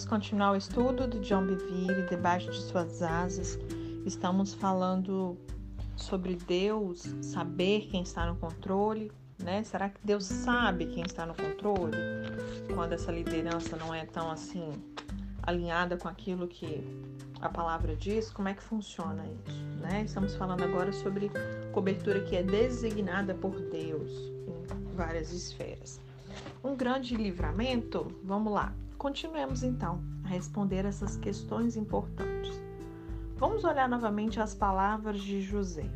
Vamos continuar o estudo do John Bevere, debaixo de suas asas. Estamos falando sobre Deus saber quem está no controle, né? Será que Deus sabe quem está no controle? Quando essa liderança não é tão assim alinhada com aquilo que a palavra diz, como é que funciona isso, né? Estamos falando agora sobre cobertura que é designada por Deus em várias esferas. Um grande livramento, vamos lá. Continuemos então a responder essas questões importantes. Vamos olhar novamente as palavras de José.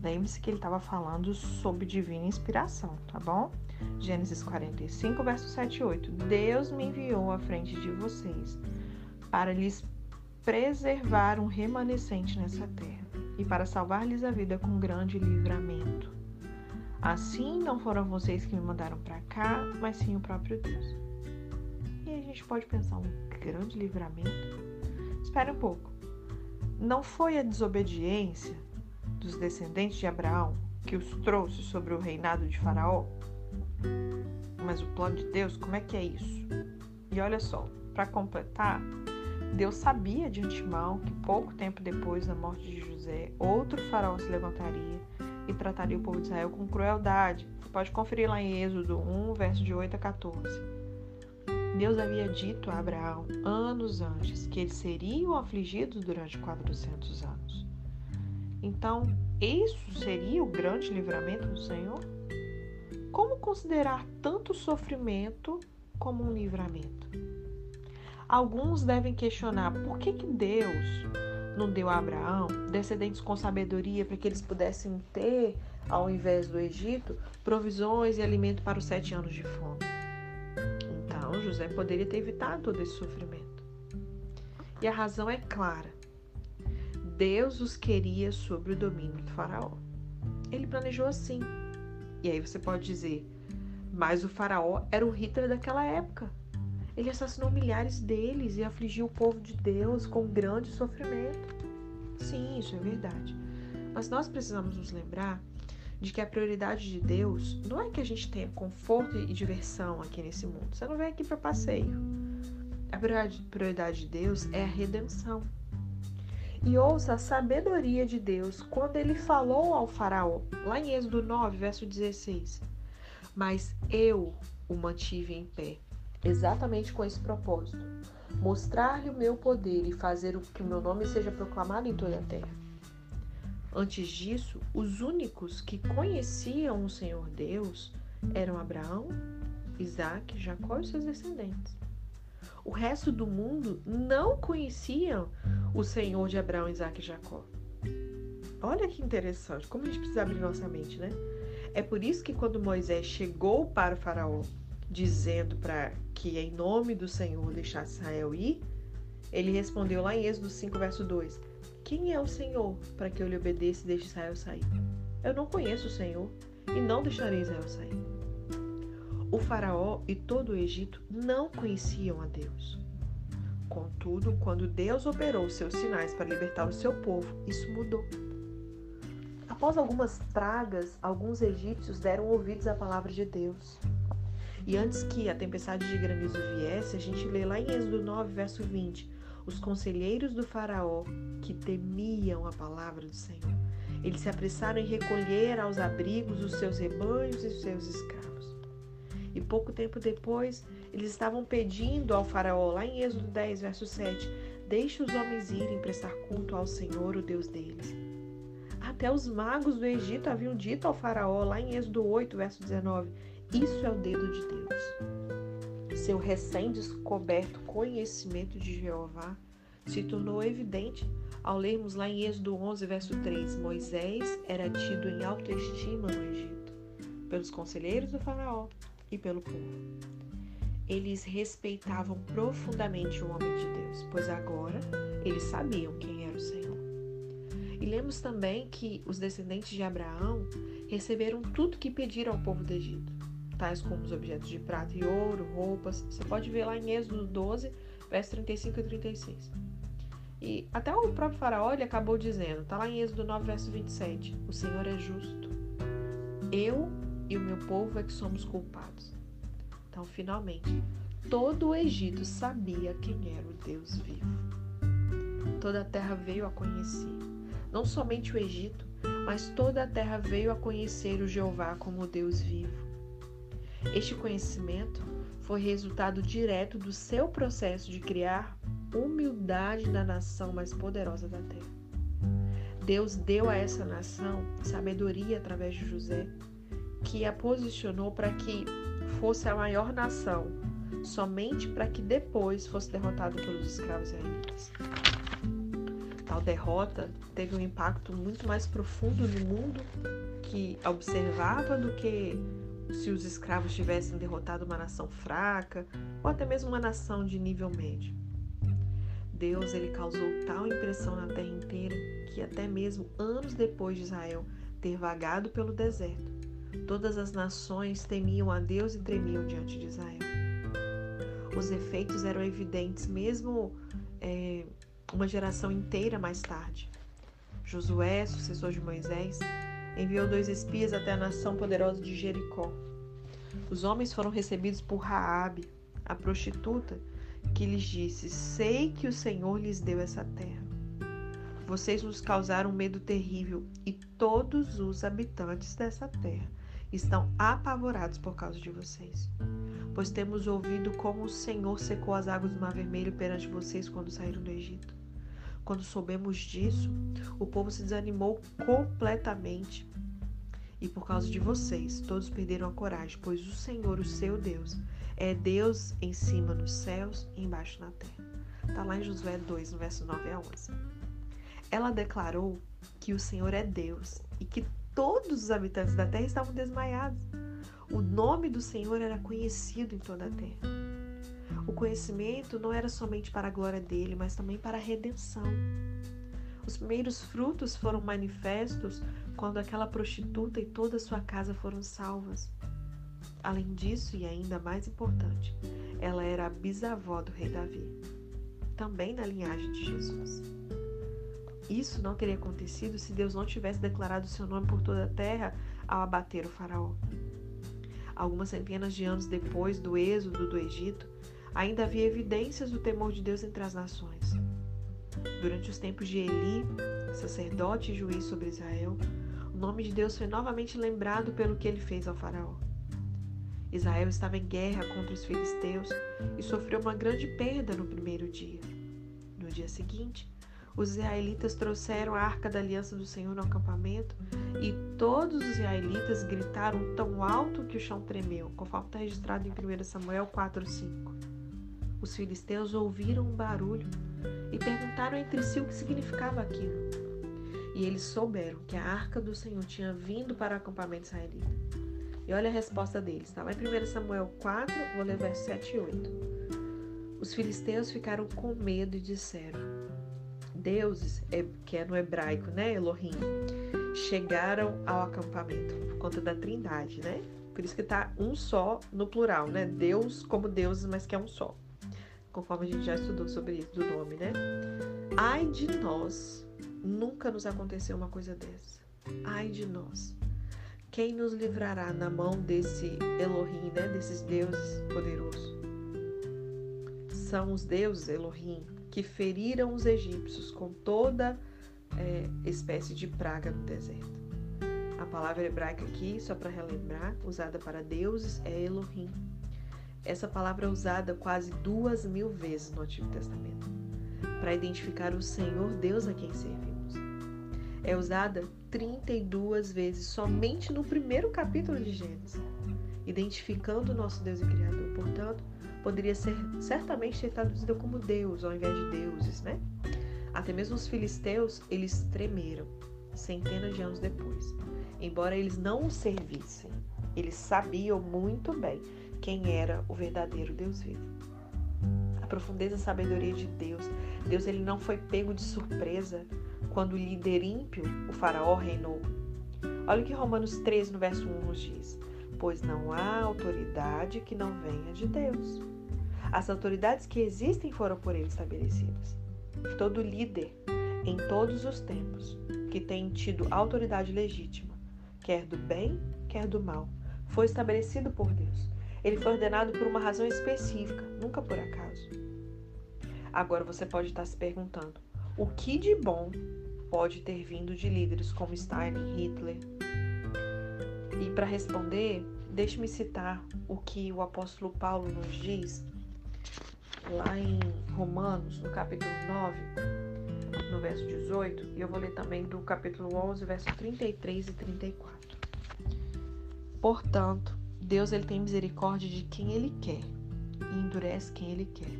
Lembre-se que ele estava falando sobre divina inspiração, tá bom? Gênesis 45, verso 7 e 8. Deus me enviou à frente de vocês para lhes preservar um remanescente nessa terra e para salvar-lhes a vida com grande livramento. Assim não foram vocês que me mandaram para cá, mas sim o próprio Deus. E a gente pode pensar um grande livramento. Espere um pouco. Não foi a desobediência dos descendentes de Abraão que os trouxe sobre o reinado de Faraó? Mas o plano de Deus, como é que é isso? E olha só, para completar, Deus sabia de antemão que pouco tempo depois da morte de José, outro faraó se levantaria e trataria o povo de Israel com crueldade. Você pode conferir lá em Êxodo 1, verso de 8 a 14. Deus havia dito a Abraão anos antes que eles seriam afligidos durante 400 anos. Então, isso seria o grande livramento do Senhor? Como considerar tanto sofrimento como um livramento? Alguns devem questionar por que, que Deus não deu a Abraão descendentes com sabedoria para que eles pudessem ter, ao invés do Egito, provisões e alimento para os sete anos de fome. José poderia ter evitado todo esse sofrimento. E a razão é clara. Deus os queria sob o domínio do faraó. Ele planejou assim. E aí você pode dizer, mas o faraó era o Hitler daquela época. Ele assassinou milhares deles e afligiu o povo de Deus com grande sofrimento. Sim, isso é verdade. Mas nós precisamos nos lembrar de que a prioridade de Deus não é que a gente tenha conforto e diversão aqui nesse mundo. Você não vem aqui para passeio. A prioridade de Deus é a redenção. E ouça a sabedoria de Deus quando ele falou ao Faraó, lá em Êxodo 9, verso 16: Mas eu o mantive em pé exatamente com esse propósito: mostrar-lhe o meu poder e fazer que o meu nome seja proclamado em toda a terra. Antes disso, os únicos que conheciam o Senhor Deus eram Abraão, Isaac, Jacó e seus descendentes. O resto do mundo não conheciam o Senhor de Abraão, Isaac e Jacó. Olha que interessante, como a gente precisa abrir nossa mente, né? É por isso que quando Moisés chegou para o faraó dizendo para que em nome do Senhor deixasse Israel ir, ele respondeu lá em Êxodo 5, verso 2: Quem é o Senhor para que eu lhe obedeça e deixe Israel sair? Eu não conheço o Senhor e não deixarei Israel sair. O Faraó e todo o Egito não conheciam a Deus. Contudo, quando Deus operou seus sinais para libertar o seu povo, isso mudou. Após algumas pragas, alguns egípcios deram ouvidos à palavra de Deus. E antes que a tempestade de granizo viesse, a gente lê lá em Êxodo 9, verso 20: Os conselheiros do Faraó, que temiam a palavra do Senhor, eles se apressaram em recolher aos abrigos os seus rebanhos e os seus escravos. E pouco tempo depois, eles estavam pedindo ao Faraó, lá em Êxodo 10, verso 7, Deixe os homens irem prestar culto ao Senhor, o Deus deles. Até os magos do Egito haviam dito ao Faraó, lá em Êxodo 8, verso 19: isso é o dedo de Deus. Seu recém-descoberto conhecimento de Jeová se tornou evidente ao lermos lá em Êxodo 11, verso 3. Moisés era tido em autoestima no Egito, pelos conselheiros do Faraó e pelo povo. Eles respeitavam profundamente o homem de Deus, pois agora eles sabiam quem era o Senhor. E lemos também que os descendentes de Abraão receberam tudo que pediram ao povo do Egito tais como os objetos de prata e ouro, roupas. Você pode ver lá em Êxodo 12, versos 35 e 36. E até o próprio faraó ele acabou dizendo, está lá em Êxodo 9, verso 27, o Senhor é justo. Eu e o meu povo é que somos culpados. Então, finalmente, todo o Egito sabia quem era o Deus vivo. Toda a terra veio a conhecer. Não somente o Egito, mas toda a terra veio a conhecer o Jeová como Deus vivo. Este conhecimento foi resultado direto do seu processo de criar humildade na nação mais poderosa da terra. Deus deu a essa nação sabedoria através de José, que a posicionou para que fosse a maior nação, somente para que depois fosse derrotado pelos escravos israelitas. Tal derrota teve um impacto muito mais profundo no mundo que observava do que se os escravos tivessem derrotado uma nação fraca ou até mesmo uma nação de nível médio. Deus ele causou tal impressão na terra inteira que até mesmo anos depois de Israel ter vagado pelo deserto, todas as nações temiam a Deus e tremiam diante de Israel. Os efeitos eram evidentes mesmo é, uma geração inteira mais tarde. Josué, sucessor de Moisés, enviou dois espias até a nação poderosa de Jericó. Os homens foram recebidos por Raabe, a prostituta, que lhes disse: Sei que o Senhor lhes deu essa terra. Vocês nos causaram medo terrível e todos os habitantes dessa terra estão apavorados por causa de vocês. Pois temos ouvido como o Senhor secou as águas do Mar Vermelho perante vocês quando saíram do Egito. Quando soubemos disso, o povo se desanimou completamente. E por causa de vocês, todos perderam a coragem, pois o Senhor, o seu Deus, é Deus em cima nos céus e embaixo na terra. Está lá em Josué 2, no verso 9 a 11. Ela declarou que o Senhor é Deus e que todos os habitantes da terra estavam desmaiados. O nome do Senhor era conhecido em toda a terra. O conhecimento não era somente para a glória dele, mas também para a redenção. Os primeiros frutos foram manifestos quando aquela prostituta e toda a sua casa foram salvas. Além disso, e ainda mais importante, ela era a bisavó do rei Davi, também na linhagem de Jesus. Isso não teria acontecido se Deus não tivesse declarado seu nome por toda a terra ao abater o faraó. Algumas centenas de anos depois do êxodo do Egito, ainda havia evidências do temor de Deus entre as nações. Durante os tempos de Eli, sacerdote e juiz sobre Israel, o nome de Deus foi novamente lembrado pelo que ele fez ao faraó. Israel estava em guerra contra os filisteus e sofreu uma grande perda no primeiro dia. No dia seguinte, os israelitas trouxeram a arca da aliança do Senhor no acampamento e todos os israelitas gritaram tão alto que o chão tremeu, conforme está registrado em 1 Samuel 4,5. Os filisteus ouviram um barulho e perguntaram entre si o que significava aquilo. E eles souberam que a arca do Senhor tinha vindo para o acampamento israelita. E olha a resposta deles. Está lá em 1 Samuel 4, vou ler versos 7 e 8. Os filisteus ficaram com medo e disseram: Deuses, é, que é no hebraico, né? Elohim, chegaram ao acampamento, por conta da trindade, né? Por isso que está um só no plural, né? Deus como deuses, mas que é um só. Conforme a gente já estudou sobre isso, do nome, né? Ai de nós, nunca nos aconteceu uma coisa dessa. Ai de nós. Quem nos livrará na mão desse Elohim, né? desses deuses poderosos? São os deuses Elohim que feriram os egípcios com toda é, espécie de praga no deserto. A palavra hebraica aqui, só para relembrar, usada para deuses é Elohim. Essa palavra é usada quase duas mil vezes no Antigo Testamento para identificar o Senhor Deus a quem servimos. É usada 32 vezes somente no primeiro capítulo de Gênesis, identificando o nosso Deus e Criador. Portanto, poderia ser certamente ser traduzida como Deus ao invés de deuses, né? Até mesmo os filisteus, eles tremeram centenas de anos depois. Embora eles não o servissem, eles sabiam muito bem quem era o verdadeiro Deus vivo. A profundeza e sabedoria de Deus. Deus ele não foi pego de surpresa quando o líder ímpio, o faraó, reinou. Olha o que Romanos 13, no verso 1, nos diz: Pois não há autoridade que não venha de Deus. As autoridades que existem foram por ele estabelecidas. Todo líder, em todos os tempos, que tem tido autoridade legítima, quer do bem, quer do mal, foi estabelecido por Deus. Ele foi ordenado por uma razão específica, nunca por acaso. Agora você pode estar se perguntando: o que de bom pode ter vindo de líderes como Stalin, Hitler? E para responder, deixe-me citar o que o apóstolo Paulo nos diz lá em Romanos, no capítulo 9, no verso 18, e eu vou ler também do capítulo 11, verso 33 e 34. Portanto, Deus ele tem misericórdia de quem ele quer e endurece quem ele quer.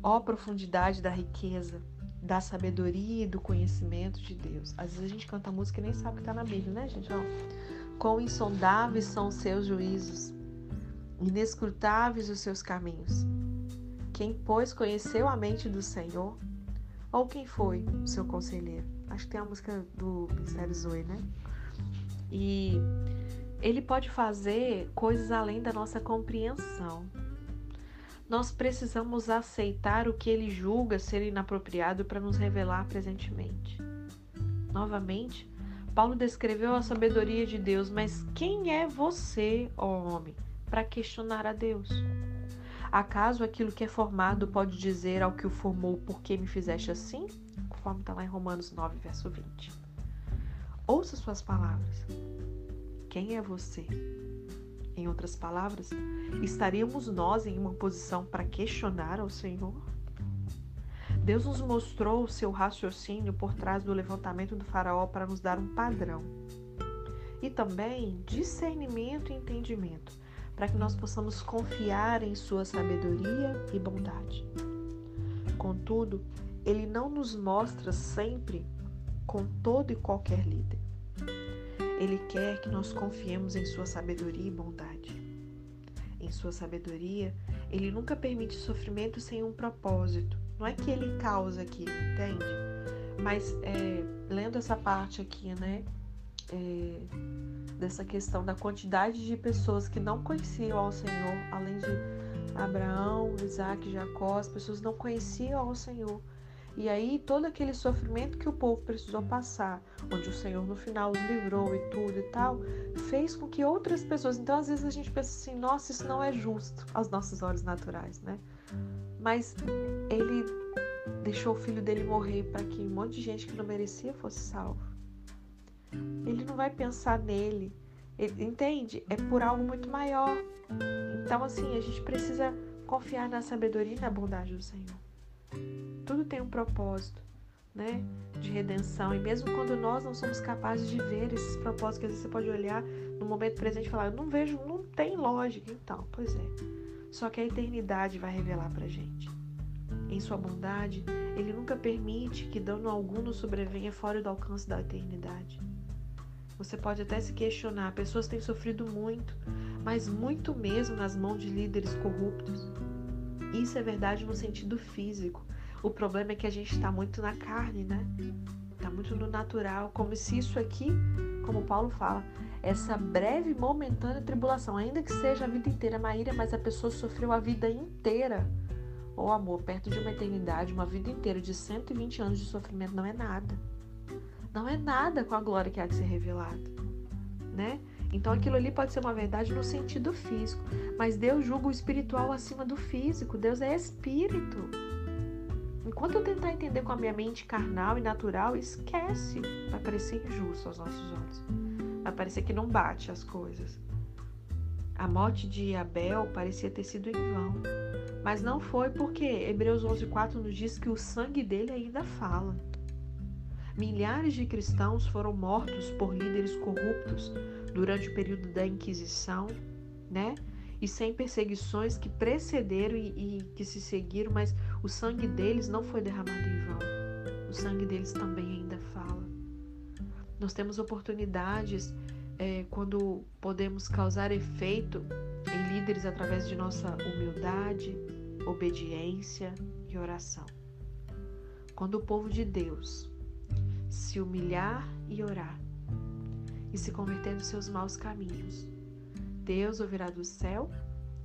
Ó profundidade da riqueza, da sabedoria e do conhecimento de Deus. Às vezes a gente canta música e nem sabe o que está na Bíblia, né, gente? Ó, quão insondáveis são os seus juízos, inescrutáveis os seus caminhos. Quem, pois, conheceu a mente do Senhor? Ou quem foi o seu conselheiro? Acho que tem a música do Ministério Zoe, né? E ele pode fazer coisas além da nossa compreensão. Nós precisamos aceitar o que ele julga ser inapropriado para nos revelar presentemente. Novamente, Paulo descreveu a sabedoria de Deus, mas quem é você, ó homem, para questionar a Deus? Acaso aquilo que é formado pode dizer ao que o formou, por que me fizeste assim? Conforme está lá em Romanos 9, verso 20. Ouça suas palavras. Quem é você? Em outras palavras, estaríamos nós em uma posição para questionar ao Senhor? Deus nos mostrou o seu raciocínio por trás do levantamento do Faraó para nos dar um padrão e também discernimento e entendimento, para que nós possamos confiar em Sua sabedoria e bondade. Contudo, Ele não nos mostra sempre com todo e qualquer líder. Ele quer que nós confiemos em Sua sabedoria e bondade. Em Sua sabedoria, Ele nunca permite sofrimento sem um propósito. Não é que Ele causa aquilo, entende? Mas é, lendo essa parte aqui, né? É, dessa questão da quantidade de pessoas que não conheciam ao Senhor, além de Abraão, Isaac, Jacó, as pessoas não conheciam ao Senhor. E aí todo aquele sofrimento que o povo precisou passar, onde o Senhor no final os livrou e tudo e tal, fez com que outras pessoas. Então às vezes a gente pensa assim, nossa, isso não é justo aos nossos olhos naturais, né? Mas ele deixou o filho dele morrer para que um monte de gente que não merecia fosse salvo. Ele não vai pensar nele, ele, entende? É por algo muito maior. Então assim, a gente precisa confiar na sabedoria e na bondade do Senhor. Tudo tem um propósito, né? De redenção. E mesmo quando nós não somos capazes de ver esses propósitos, que às vezes você pode olhar no momento presente e falar, eu não vejo, não tem lógica. Então, pois é. Só que a eternidade vai revelar pra gente. Em sua bondade, ele nunca permite que dano algum nos sobrevenha fora do alcance da eternidade. Você pode até se questionar, pessoas têm sofrido muito, mas muito mesmo nas mãos de líderes corruptos. Isso é verdade no sentido físico. O problema é que a gente está muito na carne, né? Está muito no natural, como se isso aqui, como Paulo fala, essa breve momentânea tribulação, ainda que seja a vida inteira, Maíra, mas a pessoa sofreu a vida inteira. Ô oh, amor, perto de uma eternidade, uma vida inteira de 120 anos de sofrimento não é nada. Não é nada com a glória que há de ser revelada, né? Então aquilo ali pode ser uma verdade no sentido físico, mas Deus julga o espiritual acima do físico. Deus é espírito. Enquanto eu tentar entender com a minha mente carnal e natural, esquece. Vai parecer injusto aos nossos olhos. Vai parecer que não bate as coisas. A morte de Abel parecia ter sido em vão, mas não foi porque Hebreus 11:4 nos diz que o sangue dele ainda fala. Milhares de cristãos foram mortos por líderes corruptos durante o período da Inquisição, né? E sem perseguições que precederam e, e que se seguiram, mas o sangue deles não foi derramado em vão. O sangue deles também ainda fala. Nós temos oportunidades é, quando podemos causar efeito em líderes através de nossa humildade, obediência e oração. Quando o povo de Deus se humilhar e orar, e se converter dos seus maus caminhos. Deus ouvirá do céu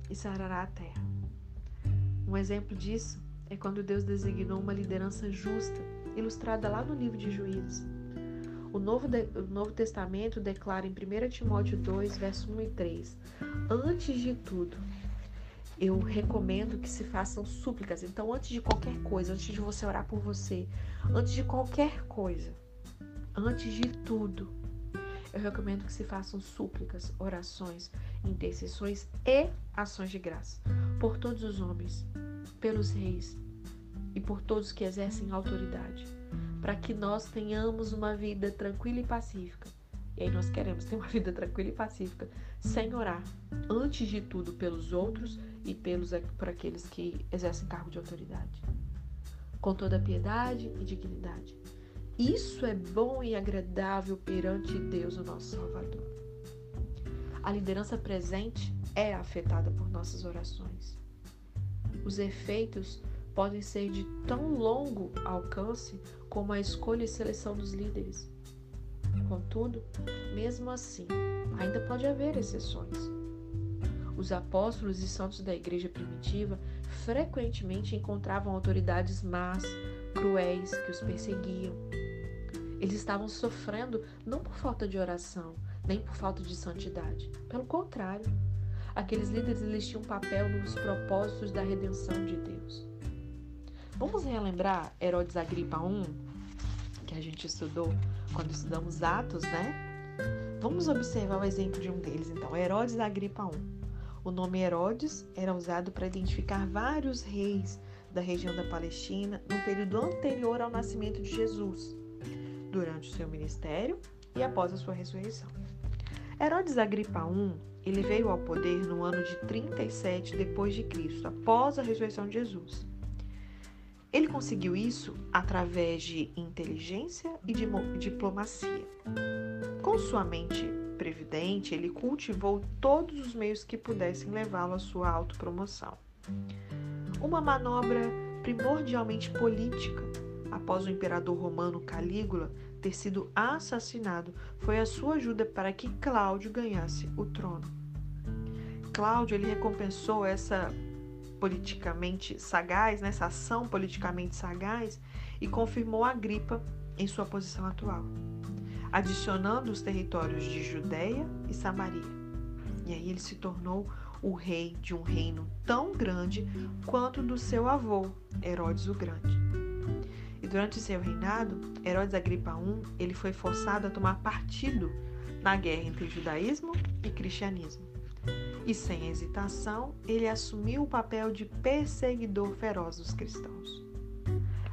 e sarará a terra. Um exemplo disso é quando Deus designou uma liderança justa, ilustrada lá no livro de Juízes. O Novo, de, o Novo Testamento declara em 1 Timóteo 2, verso 1 e 3: Antes de tudo, eu recomendo que se façam súplicas. Então, antes de qualquer coisa, antes de você orar por você, antes de qualquer coisa, antes de tudo, eu recomendo que se façam súplicas, orações, intercessões e ações de graça por todos os homens, pelos reis e por todos que exercem autoridade, para que nós tenhamos uma vida tranquila e pacífica. E aí nós queremos ter uma vida tranquila e pacífica, sem orar, antes de tudo pelos outros e pelos por aqueles que exercem cargo de autoridade, com toda piedade e dignidade. Isso é bom e agradável perante Deus, o nosso Salvador. A liderança presente é afetada por nossas orações. Os efeitos podem ser de tão longo alcance como a escolha e seleção dos líderes. Contudo, mesmo assim, ainda pode haver exceções. Os apóstolos e santos da igreja primitiva frequentemente encontravam autoridades más, cruéis, que os perseguiam. Eles estavam sofrendo não por falta de oração, nem por falta de santidade. Pelo contrário, aqueles líderes eles tinham um papel nos propósitos da redenção de Deus. Vamos relembrar Herodes Agripa I, que a gente estudou quando estudamos Atos, né? Vamos observar o exemplo de um deles, então, Herodes Agripa I. O nome Herodes era usado para identificar vários reis da região da Palestina no período anterior ao nascimento de Jesus, durante o seu ministério e após a sua ressurreição. Herodes Agripa I, ele veio ao poder no ano de 37 depois de Cristo, após a ressurreição de Jesus. Ele conseguiu isso através de inteligência e de diplomacia. Com sua mente previdente, ele cultivou todos os meios que pudessem levá-lo à sua autopromoção. Uma manobra primordialmente política, após o imperador romano Calígula ter sido assassinado, foi a sua ajuda para que Cláudio ganhasse o trono. Cláudio ele recompensou essa politicamente sagaz, nessa ação politicamente sagaz, e confirmou Agripa em sua posição atual, adicionando os territórios de Judéia e Samaria. E aí ele se tornou o rei de um reino tão grande quanto do seu avô, Herodes o Grande. E durante seu reinado, Herodes Agripa I, ele foi forçado a tomar partido na guerra entre judaísmo e cristianismo e, sem hesitação, ele assumiu o papel de perseguidor feroz dos cristãos.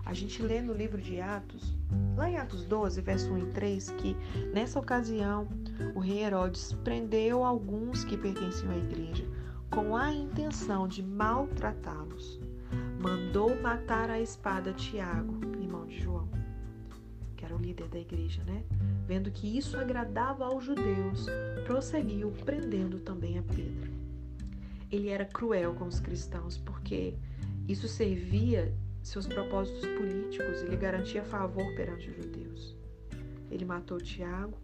A gente lê no livro de Atos, lá em Atos 12, verso 1 e 3, que nessa ocasião o rei Herodes prendeu alguns que pertenciam à igreja com a intenção de maltratá-los. Mandou matar a espada Tiago, líder da igreja, né? Vendo que isso agradava aos judeus, prosseguiu prendendo também a Pedro. Ele era cruel com os cristãos porque isso servia seus propósitos políticos e lhe garantia favor perante os judeus. Ele matou Tiago,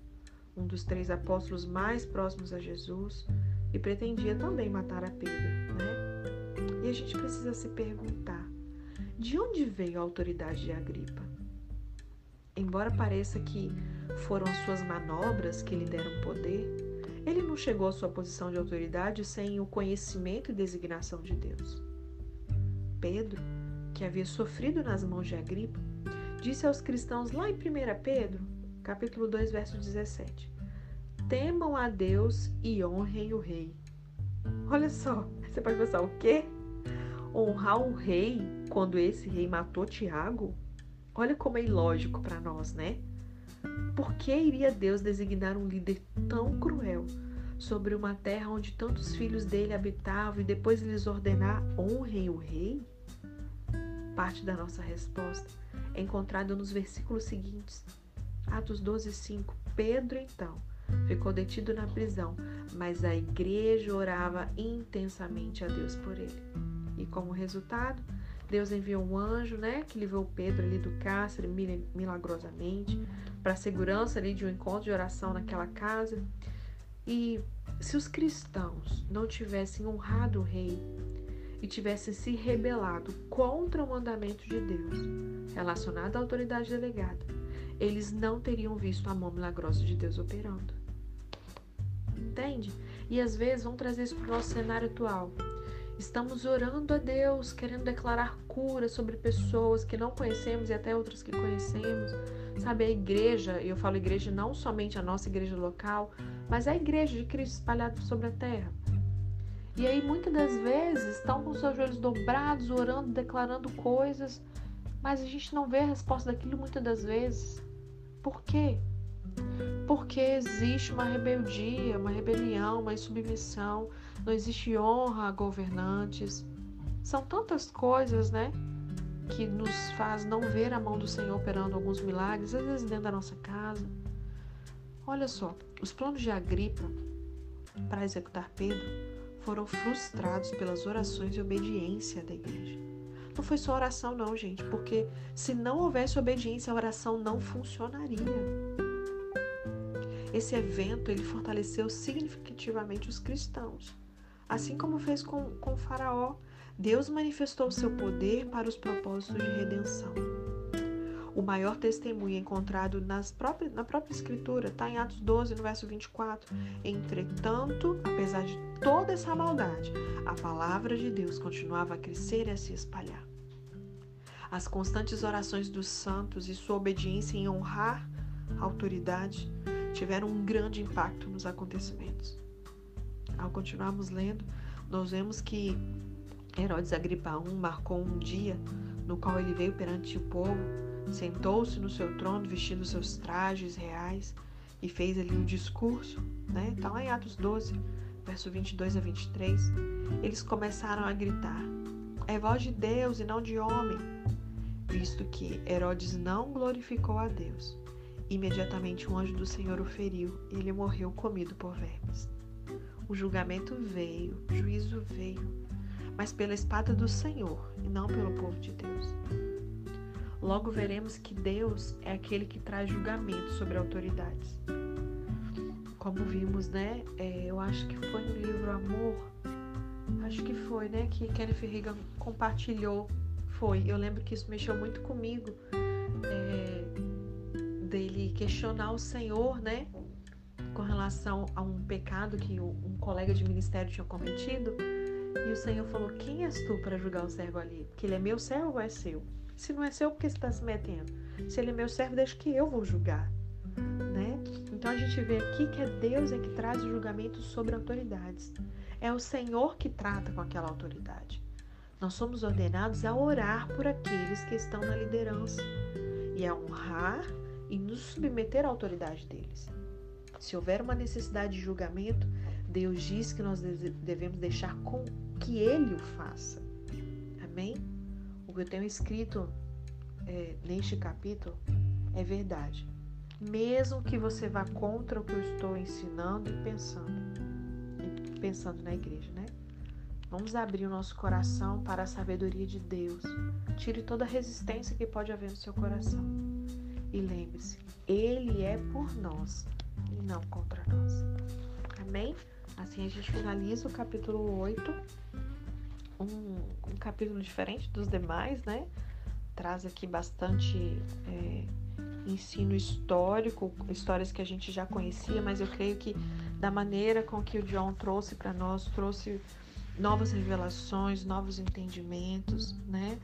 um dos três apóstolos mais próximos a Jesus, e pretendia também matar a Pedro, né? E a gente precisa se perguntar: de onde veio a autoridade de Agripa? Embora pareça que foram as suas manobras que lhe deram poder, ele não chegou à sua posição de autoridade sem o conhecimento e designação de Deus. Pedro, que havia sofrido nas mãos de Agripa, disse aos cristãos lá em 1 Pedro, capítulo 2, verso 17: Temam a Deus e honrem o rei. Olha só, você pode pensar o quê? Honrar o rei quando esse rei matou Tiago? Olha como é ilógico para nós, né? Por que iria Deus designar um líder tão cruel sobre uma terra onde tantos filhos dele habitavam e depois lhes ordenar honrem o rei? Parte da nossa resposta é encontrada nos versículos seguintes. Atos 12, 5. Pedro, então, ficou detido na prisão, mas a igreja orava intensamente a Deus por ele. E como resultado, Deus enviou um anjo, né, que livrou Pedro ali do cárcere milagrosamente, para a segurança ali de um encontro de oração naquela casa. E se os cristãos não tivessem honrado o rei e tivessem se rebelado contra o mandamento de Deus relacionado à autoridade delegada, eles não teriam visto a mão milagrosa de Deus operando. Entende? E às vezes vamos trazer isso para o nosso cenário atual. Estamos orando a Deus, querendo declarar cura sobre pessoas que não conhecemos e até outras que conhecemos. Sabe, a igreja, e eu falo igreja não somente a nossa igreja local, mas a igreja de Cristo espalhada sobre a terra. E aí muitas das vezes estão com seus joelhos dobrados, orando, declarando coisas, mas a gente não vê a resposta daquilo muitas das vezes. Por quê? Porque existe uma rebeldia, uma rebelião, uma insubmissão, não existe honra a governantes. São tantas coisas, né? Que nos faz não ver a mão do Senhor operando alguns milagres, às vezes dentro da nossa casa. Olha só, os planos de Agripa para executar Pedro foram frustrados pelas orações e obediência da igreja. Não foi só oração, não, gente, porque se não houvesse obediência, a oração não funcionaria. Esse evento ele fortaleceu significativamente os cristãos. Assim como fez com, com Faraó, Deus manifestou seu poder para os propósitos de redenção. O maior testemunho encontrado próprias, na própria Escritura está em Atos 12, no verso 24. Entretanto, apesar de toda essa maldade, a palavra de Deus continuava a crescer e a se espalhar. As constantes orações dos santos e sua obediência em honrar a autoridade tiveram um grande impacto nos acontecimentos. Ao continuarmos lendo, nós vemos que Herodes Agripa I marcou um dia no qual ele veio perante o povo, sentou-se no seu trono, vestindo seus trajes reais e fez ali um discurso, né? Está lá em Atos 12, verso 22 a 23. Eles começaram a gritar: É voz de Deus e não de homem, visto que Herodes não glorificou a Deus Imediatamente um anjo do Senhor o feriu e ele morreu comido por vermes. O julgamento veio, o juízo veio, mas pela espada do Senhor e não pelo povo de Deus. Logo veremos que Deus é aquele que traz julgamento sobre autoridades. Como vimos, né? É, eu acho que foi no livro Amor, acho que foi, né? Que Kenneth Reagan compartilhou. Foi. Eu lembro que isso mexeu muito comigo. É, dele questionar o Senhor, né, com relação a um pecado que um colega de ministério tinha cometido. E o Senhor falou: Quem és tu para julgar o servo ali? Porque ele é meu servo é seu? Se não é seu, por que você está se metendo? Se ele é meu servo, deixa que eu vou julgar. Né? Então a gente vê aqui que é Deus é que traz o julgamento sobre autoridades. É o Senhor que trata com aquela autoridade. Nós somos ordenados a orar por aqueles que estão na liderança e a honrar e nos submeter à autoridade deles. Se houver uma necessidade de julgamento, Deus diz que nós devemos deixar com que Ele o faça. Amém? O que eu tenho escrito é, neste capítulo é verdade. Mesmo que você vá contra o que eu estou ensinando e pensando, e pensando na igreja, né? Vamos abrir o nosso coração para a sabedoria de Deus. Tire toda a resistência que pode haver no seu coração. E lembre-se, Ele é por nós e não contra nós. Amém? Assim a gente finaliza o capítulo 8, um, um capítulo diferente dos demais, né? Traz aqui bastante é, ensino histórico, histórias que a gente já conhecia, mas eu creio que da maneira com que o John trouxe para nós, trouxe novas revelações, novos entendimentos, né?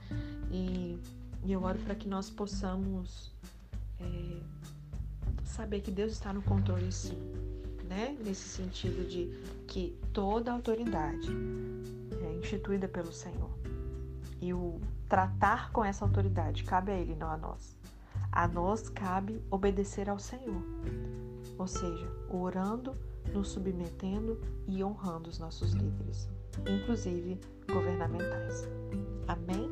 E, e eu oro para que nós possamos é, saber que Deus está no controle sim, né? Nesse sentido de que toda autoridade é instituída pelo Senhor e o tratar com essa autoridade cabe a Ele, não a nós. A nós cabe obedecer ao Senhor, ou seja, orando, nos submetendo e honrando os nossos líderes, inclusive governamentais. Amém?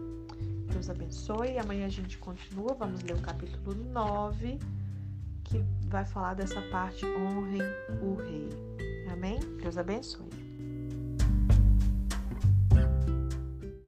Deus abençoe. Amanhã a gente continua. Vamos ler o capítulo 9, que vai falar dessa parte honrem o rei. Amém? Deus abençoe.